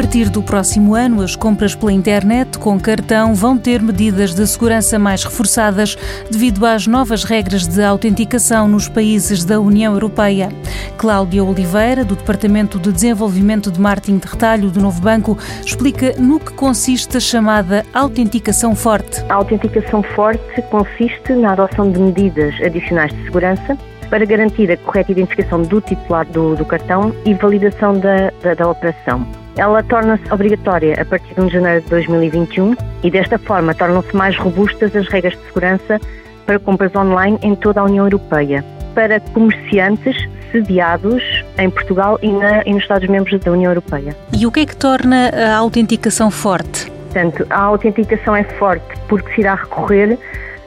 partir do próximo ano, as compras pela internet com cartão vão ter medidas de segurança mais reforçadas devido às novas regras de autenticação nos países da União Europeia. Cláudia Oliveira, do Departamento de Desenvolvimento de Marketing de Retalho do Novo Banco, explica no que consiste a chamada autenticação forte. A autenticação forte consiste na adoção de medidas adicionais de segurança para garantir a correta identificação do titular do, do cartão e validação da, da, da operação. Ela torna-se obrigatória a partir de 1 de janeiro de 2021 e desta forma tornam-se mais robustas as regras de segurança para compras online em toda a União Europeia, para comerciantes sediados em Portugal e, na, e nos Estados-membros da União Europeia. E o que é que torna a autenticação forte? Portanto, a autenticação é forte porque se irá recorrer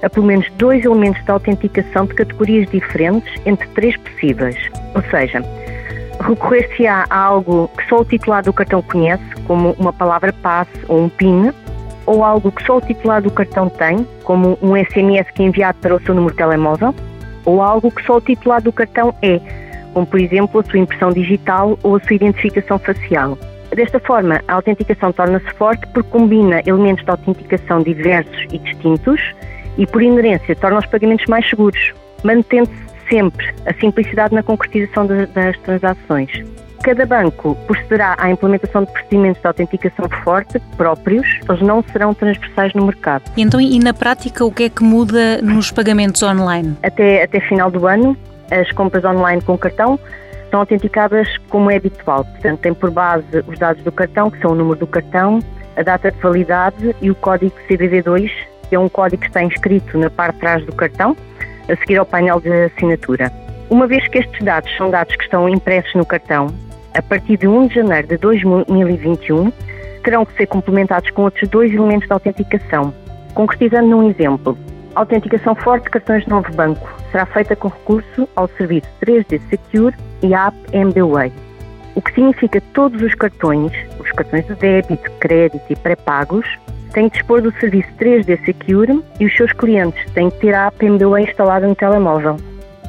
a pelo menos dois elementos de autenticação de categorias diferentes entre três possíveis. Ou seja, recorrer-se-á a algo que só o titular do cartão conhece, como uma palavra passe ou um PIN, ou algo que só o titular do cartão tem, como um SMS que é enviado para o seu número de telemóvel, ou algo que só o titular do cartão é, como por exemplo a sua impressão digital ou a sua identificação facial. Desta forma, a autenticação torna-se forte porque combina elementos de autenticação diversos e distintos e, por inerência, torna os pagamentos mais seguros, mantendo-se sempre a simplicidade na concretização das transações. Cada banco procederá à implementação de procedimentos de autenticação forte próprios, eles não serão transversais no mercado. Então, e na prática, o que é que muda nos pagamentos online? Até, até final do ano, as compras online com cartão são autenticadas como é habitual. Portanto, tem por base os dados do cartão, que são o número do cartão, a data de validade e o código CVV2, que é um código que está inscrito na parte de trás do cartão, a seguir ao painel de assinatura. Uma vez que estes dados são dados que estão impressos no cartão, a partir de 1 de janeiro de 2021, terão que ser complementados com outros dois elementos de autenticação. Concretizando num exemplo, a autenticação forte de cartões de novo banco será feita com recurso ao serviço 3D Secure e à app MBWay. O que significa que todos os cartões, os cartões de débito, crédito e pré-pagos, têm que dispor do serviço 3D Secure e os seus clientes têm que ter a app MBWay instalada no telemóvel.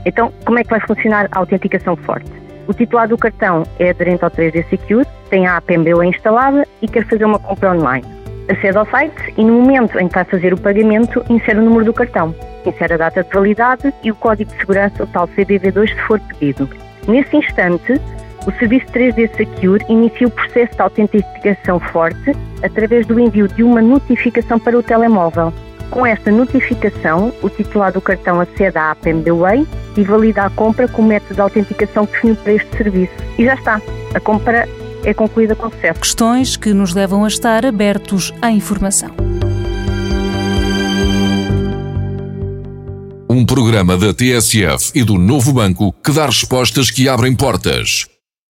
Então, como é que vai funcionar a autenticação forte? O titular do cartão é aderente ao 3D Secure, tem a app MBWay instalada e quer fazer uma compra online. Acede ao site e no momento em que vai fazer o pagamento, insere o número do cartão, insere a data de validade e o código de segurança, o tal CBV2, se for pedido. Nesse instante, o serviço 3D Secure inicia o processo de autenticação forte através do envio de uma notificação para o telemóvel. Com esta notificação, o titular do cartão acede à app MBWay e valida a compra com o método de autenticação definido para este serviço. E já está, a compra é concluída com sucesso. Questões que nos levam a estar abertos à informação. Um programa da TSF e do Novo Banco que dá respostas que abrem portas.